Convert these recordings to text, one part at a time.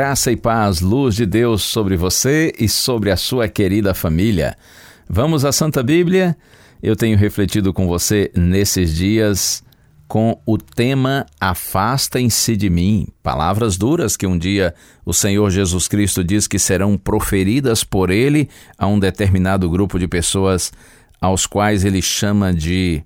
Graça e paz, luz de Deus sobre você e sobre a sua querida família. Vamos à Santa Bíblia? Eu tenho refletido com você nesses dias com o tema Afastem-se de mim. Palavras duras que um dia o Senhor Jesus Cristo diz que serão proferidas por ele a um determinado grupo de pessoas aos quais ele chama de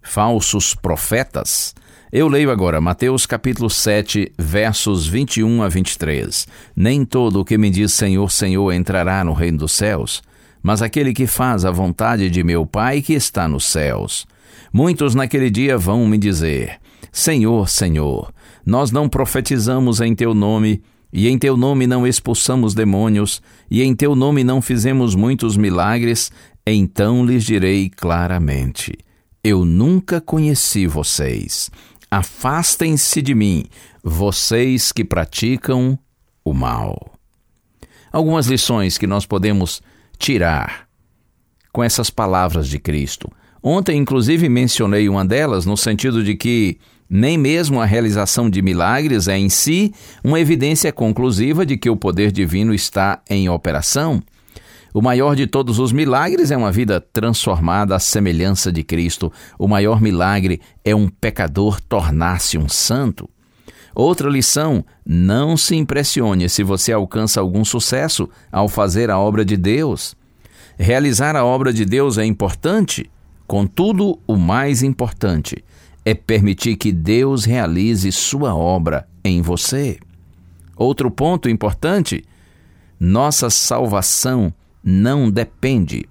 falsos profetas. Eu leio agora Mateus capítulo 7, versos 21 a 23. Nem todo o que me diz Senhor, Senhor entrará no reino dos céus, mas aquele que faz a vontade de meu Pai que está nos céus. Muitos naquele dia vão me dizer: Senhor, Senhor, nós não profetizamos em teu nome, e em teu nome não expulsamos demônios, e em teu nome não fizemos muitos milagres, então lhes direi claramente: Eu nunca conheci vocês. Afastem-se de mim, vocês que praticam o mal. Algumas lições que nós podemos tirar com essas palavras de Cristo. Ontem, inclusive, mencionei uma delas no sentido de que nem mesmo a realização de milagres é em si uma evidência conclusiva de que o poder divino está em operação. O maior de todos os milagres é uma vida transformada à semelhança de Cristo. O maior milagre é um pecador tornar-se um santo. Outra lição: não se impressione se você alcança algum sucesso ao fazer a obra de Deus. Realizar a obra de Deus é importante, contudo, o mais importante é permitir que Deus realize sua obra em você. Outro ponto importante: nossa salvação não depende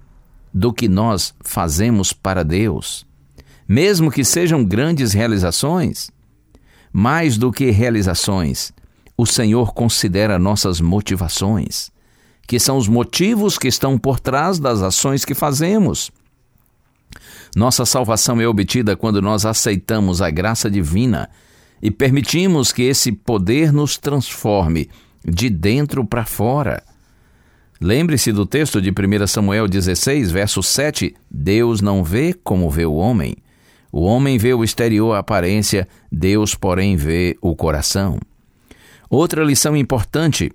do que nós fazemos para Deus, mesmo que sejam grandes realizações. Mais do que realizações, o Senhor considera nossas motivações, que são os motivos que estão por trás das ações que fazemos. Nossa salvação é obtida quando nós aceitamos a graça divina e permitimos que esse poder nos transforme de dentro para fora. Lembre-se do texto de 1 Samuel 16, verso 7: Deus não vê como vê o homem. O homem vê o exterior, a aparência, Deus, porém, vê o coração. Outra lição importante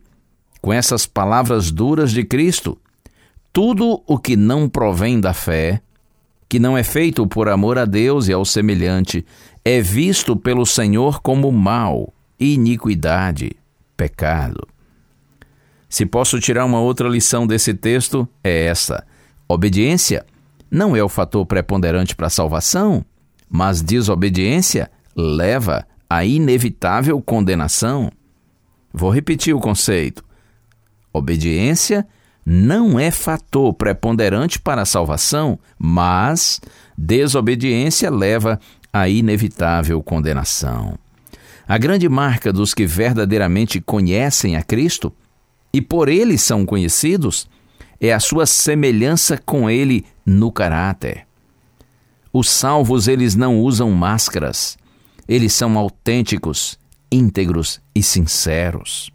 com essas palavras duras de Cristo: tudo o que não provém da fé, que não é feito por amor a Deus e ao semelhante, é visto pelo Senhor como mal, iniquidade, pecado. Se posso tirar uma outra lição desse texto, é essa: obediência não é o fator preponderante para a salvação, mas desobediência leva à inevitável condenação. Vou repetir o conceito. Obediência não é fator preponderante para a salvação, mas desobediência leva à inevitável condenação. A grande marca dos que verdadeiramente conhecem a Cristo e por ele são conhecidos é a sua semelhança com ele no caráter. Os salvos, eles não usam máscaras. Eles são autênticos, íntegros e sinceros.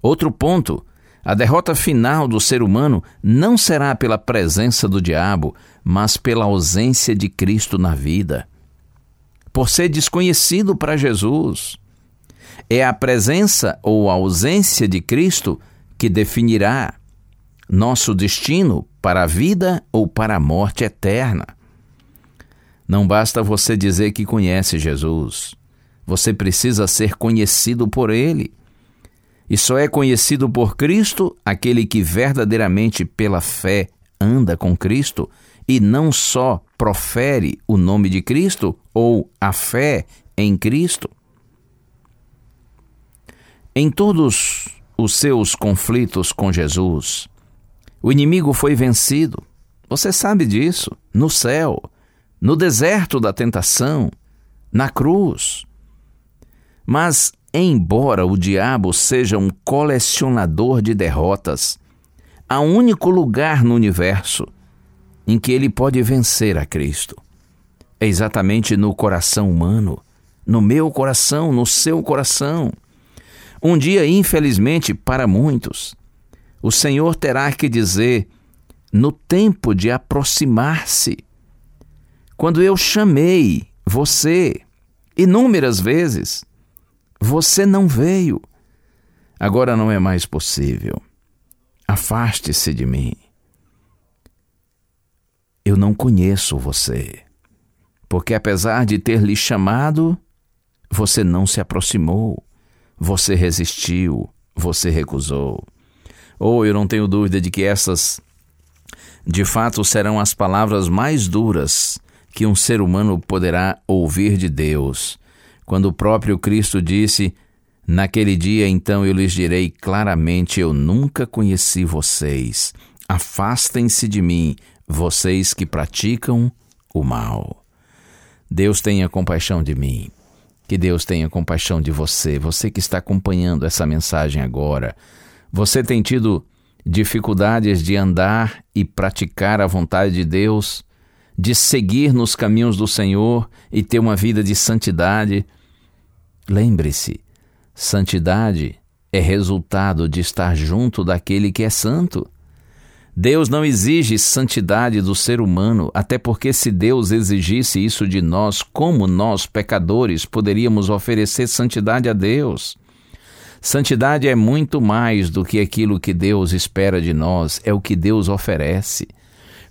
Outro ponto, A derrota final do ser humano não será pela presença do diabo, mas pela ausência de Cristo na vida. Por ser desconhecido para Jesus. É a presença ou a ausência de Cristo que definirá nosso destino para a vida ou para a morte eterna. Não basta você dizer que conhece Jesus. Você precisa ser conhecido por Ele. E só é conhecido por Cristo aquele que verdadeiramente pela fé anda com Cristo e não só profere o nome de Cristo ou a fé em Cristo. Em todos os seus conflitos com Jesus, o inimigo foi vencido. Você sabe disso. No céu, no deserto da tentação, na cruz. Mas Embora o diabo seja um colecionador de derrotas, há um único lugar no universo em que ele pode vencer a Cristo. É exatamente no coração humano, no meu coração, no seu coração. Um dia, infelizmente, para muitos, o Senhor terá que dizer: no tempo de aproximar-se, quando eu chamei você inúmeras vezes, você não veio. Agora não é mais possível. Afaste-se de mim. Eu não conheço você, porque apesar de ter lhe chamado, você não se aproximou, você resistiu, você recusou. Ou oh, eu não tenho dúvida de que essas, de fato, serão as palavras mais duras que um ser humano poderá ouvir de Deus quando o próprio Cristo disse: Naquele dia então eu lhes direi claramente: Eu nunca conheci vocês. Afastem-se de mim, vocês que praticam o mal. Deus tenha compaixão de mim. Que Deus tenha compaixão de você, você que está acompanhando essa mensagem agora. Você tem tido dificuldades de andar e praticar a vontade de Deus, de seguir nos caminhos do Senhor e ter uma vida de santidade. Lembre-se, santidade é resultado de estar junto daquele que é santo. Deus não exige santidade do ser humano, até porque se Deus exigisse isso de nós, como nós, pecadores, poderíamos oferecer santidade a Deus? Santidade é muito mais do que aquilo que Deus espera de nós, é o que Deus oferece.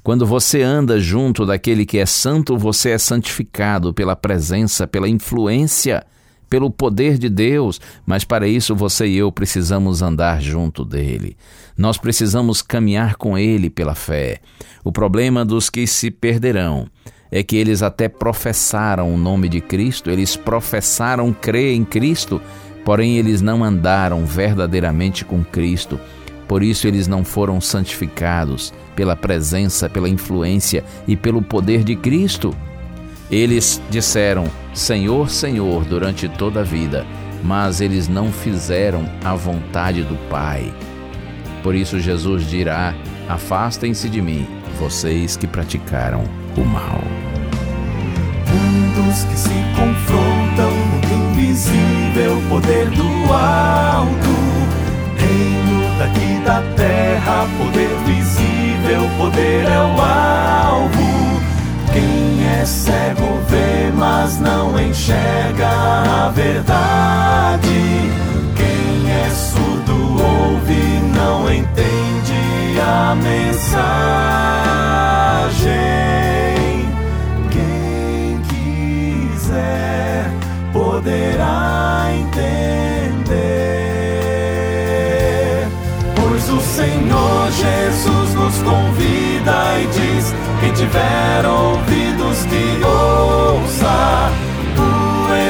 Quando você anda junto daquele que é santo, você é santificado pela presença, pela influência pelo poder de Deus, mas para isso você e eu precisamos andar junto dele. Nós precisamos caminhar com ele pela fé. O problema dos que se perderão é que eles até professaram o nome de Cristo, eles professaram crer em Cristo, porém eles não andaram verdadeiramente com Cristo. Por isso eles não foram santificados pela presença, pela influência e pelo poder de Cristo. Eles disseram: Senhor, Senhor, durante toda a vida, mas eles não fizeram a vontade do Pai. Por isso Jesus dirá: Afastem-se de mim, vocês que praticaram o mal. Mundos que se confrontam no invisível poder do alto. Reino daqui da terra, poder visível, poder é o alvo. Quem é cego vê, mas não enxerga a verdade.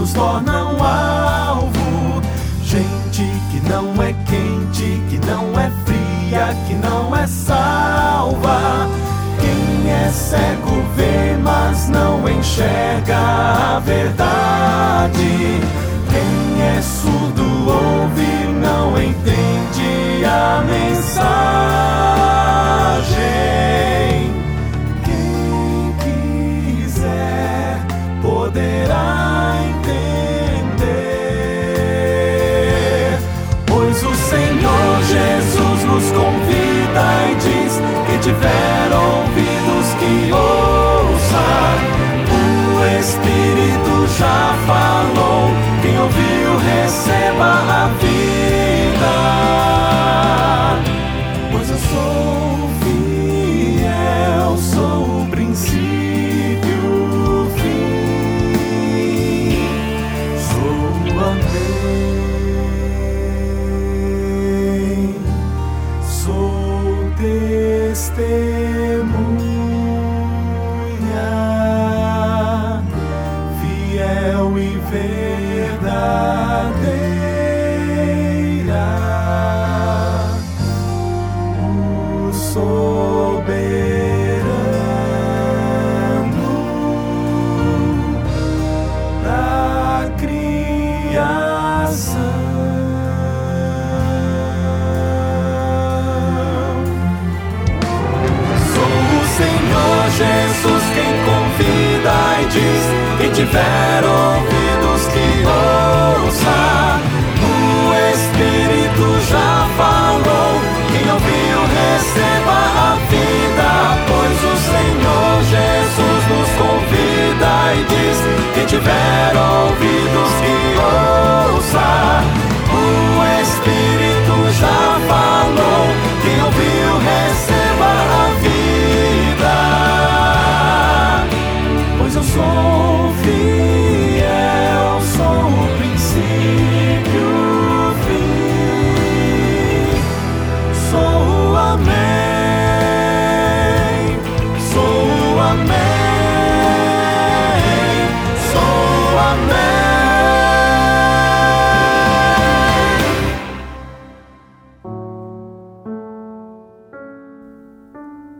nos tornam alvo. Gente que não é quente, que não é fria, que não é salva. Quem é cego vê, mas não enxerga a verdade. Tiver ouvidos que ouça.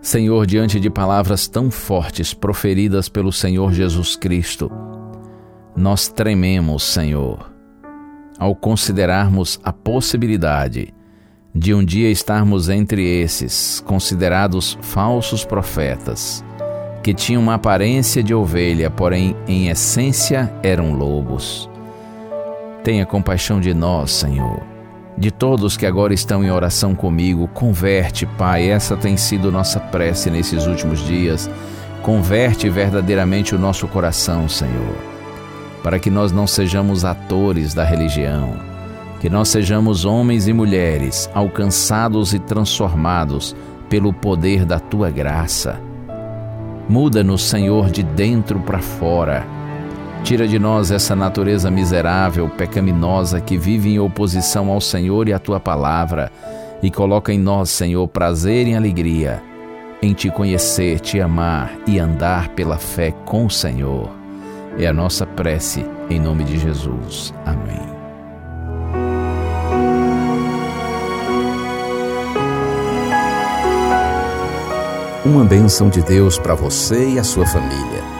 Senhor, diante de palavras tão fortes proferidas pelo Senhor Jesus Cristo, nós trememos, Senhor, ao considerarmos a possibilidade de um dia estarmos entre esses considerados falsos profetas, que tinham uma aparência de ovelha, porém em essência eram lobos. Tenha compaixão de nós, Senhor de todos que agora estão em oração comigo. Converte, Pai, essa tem sido nossa prece nesses últimos dias. Converte verdadeiramente o nosso coração, Senhor, para que nós não sejamos atores da religião, que nós sejamos homens e mulheres alcançados e transformados pelo poder da tua graça. Muda-nos, Senhor, de dentro para fora Tira de nós essa natureza miserável, pecaminosa que vive em oposição ao Senhor e à tua palavra, e coloca em nós, Senhor, prazer e alegria em te conhecer, te amar e andar pela fé com o Senhor. É a nossa prece em nome de Jesus. Amém. Uma bênção de Deus para você e a sua família.